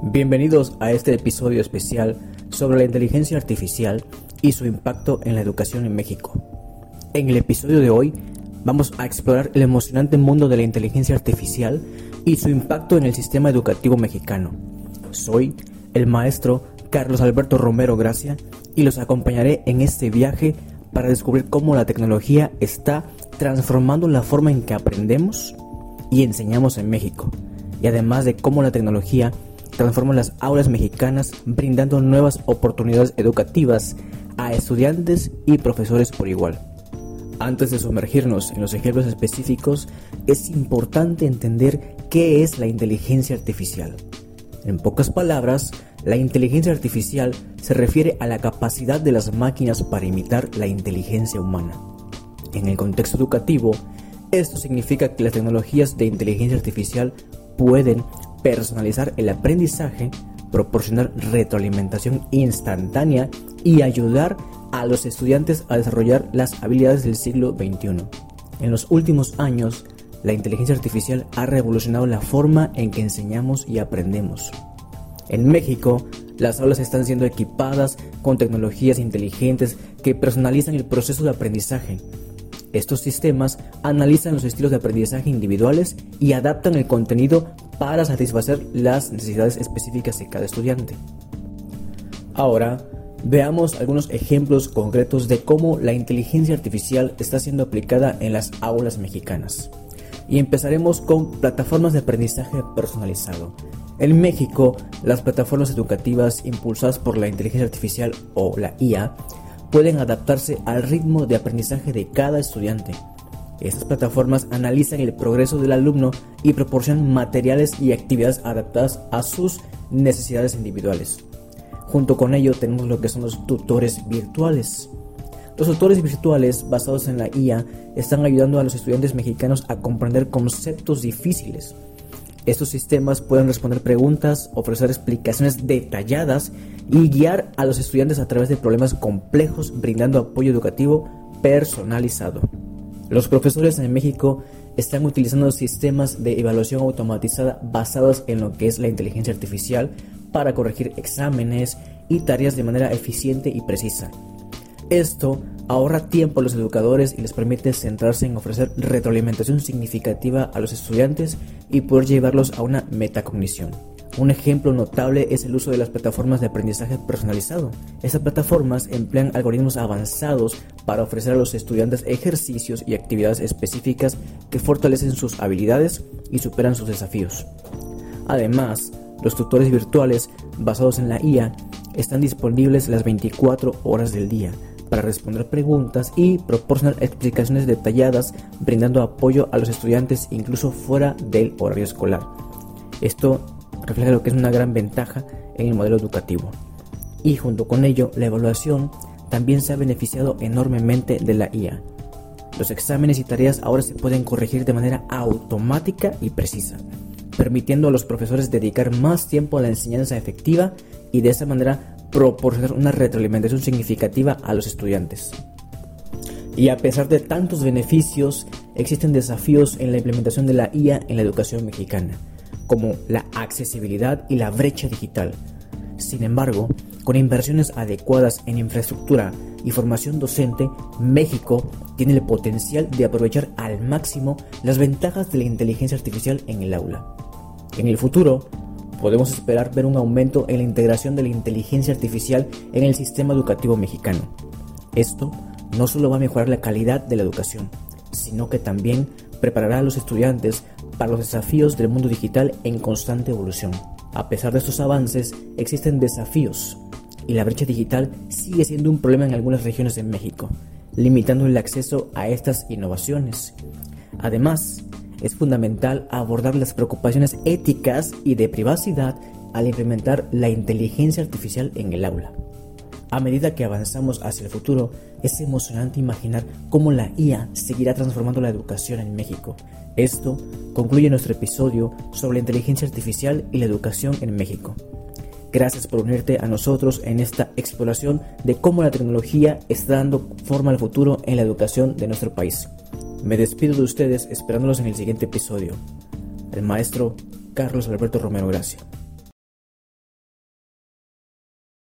Bienvenidos a este episodio especial sobre la inteligencia artificial y su impacto en la educación en México. En el episodio de hoy vamos a explorar el emocionante mundo de la inteligencia artificial y su impacto en el sistema educativo mexicano. Soy el maestro Carlos Alberto Romero Gracia y los acompañaré en este viaje para descubrir cómo la tecnología está transformando la forma en que aprendemos y enseñamos en México, y además de cómo la tecnología transforma las aulas mexicanas brindando nuevas oportunidades educativas a estudiantes y profesores por igual. Antes de sumergirnos en los ejemplos específicos, es importante entender qué es la inteligencia artificial. En pocas palabras, la inteligencia artificial se refiere a la capacidad de las máquinas para imitar la inteligencia humana. En el contexto educativo, esto significa que las tecnologías de inteligencia artificial pueden personalizar el aprendizaje, proporcionar retroalimentación instantánea y ayudar a los estudiantes a desarrollar las habilidades del siglo XXI. En los últimos años, la inteligencia artificial ha revolucionado la forma en que enseñamos y aprendemos. En México, las aulas están siendo equipadas con tecnologías inteligentes que personalizan el proceso de aprendizaje. Estos sistemas analizan los estilos de aprendizaje individuales y adaptan el contenido para satisfacer las necesidades específicas de cada estudiante. Ahora, veamos algunos ejemplos concretos de cómo la inteligencia artificial está siendo aplicada en las aulas mexicanas. Y empezaremos con plataformas de aprendizaje personalizado. En México, las plataformas educativas impulsadas por la inteligencia artificial o la IA pueden adaptarse al ritmo de aprendizaje de cada estudiante estas plataformas analizan el progreso del alumno y proporcionan materiales y actividades adaptadas a sus necesidades individuales. Junto con ello tenemos lo que son los tutores virtuales. Los tutores virtuales basados en la IA están ayudando a los estudiantes mexicanos a comprender conceptos difíciles. Estos sistemas pueden responder preguntas, ofrecer explicaciones detalladas y guiar a los estudiantes a través de problemas complejos brindando apoyo educativo personalizado. Los profesores en México están utilizando sistemas de evaluación automatizada basados en lo que es la inteligencia artificial para corregir exámenes y tareas de manera eficiente y precisa. Esto ahorra tiempo a los educadores y les permite centrarse en ofrecer retroalimentación significativa a los estudiantes y poder llevarlos a una metacognición. Un ejemplo notable es el uso de las plataformas de aprendizaje personalizado. Estas plataformas emplean algoritmos avanzados para ofrecer a los estudiantes ejercicios y actividades específicas que fortalecen sus habilidades y superan sus desafíos. Además, los tutores virtuales basados en la IA están disponibles las 24 horas del día para responder preguntas y proporcionar explicaciones detalladas, brindando apoyo a los estudiantes incluso fuera del horario escolar. Esto refleja lo que es una gran ventaja en el modelo educativo. Y junto con ello, la evaluación también se ha beneficiado enormemente de la IA. Los exámenes y tareas ahora se pueden corregir de manera automática y precisa, permitiendo a los profesores dedicar más tiempo a la enseñanza efectiva y de esa manera proporcionar una retroalimentación significativa a los estudiantes. Y a pesar de tantos beneficios, existen desafíos en la implementación de la IA en la educación mexicana como la accesibilidad y la brecha digital. Sin embargo, con inversiones adecuadas en infraestructura y formación docente, México tiene el potencial de aprovechar al máximo las ventajas de la inteligencia artificial en el aula. En el futuro, podemos esperar ver un aumento en la integración de la inteligencia artificial en el sistema educativo mexicano. Esto no solo va a mejorar la calidad de la educación, sino que también preparará a los estudiantes para los desafíos del mundo digital en constante evolución. A pesar de estos avances, existen desafíos y la brecha digital sigue siendo un problema en algunas regiones de México, limitando el acceso a estas innovaciones. Además, es fundamental abordar las preocupaciones éticas y de privacidad al implementar la inteligencia artificial en el aula. A medida que avanzamos hacia el futuro, es emocionante imaginar cómo la IA seguirá transformando la educación en México. Esto concluye nuestro episodio sobre la inteligencia artificial y la educación en México. Gracias por unirte a nosotros en esta exploración de cómo la tecnología está dando forma al futuro en la educación de nuestro país. Me despido de ustedes esperándolos en el siguiente episodio. El maestro Carlos Alberto Romero Gracia.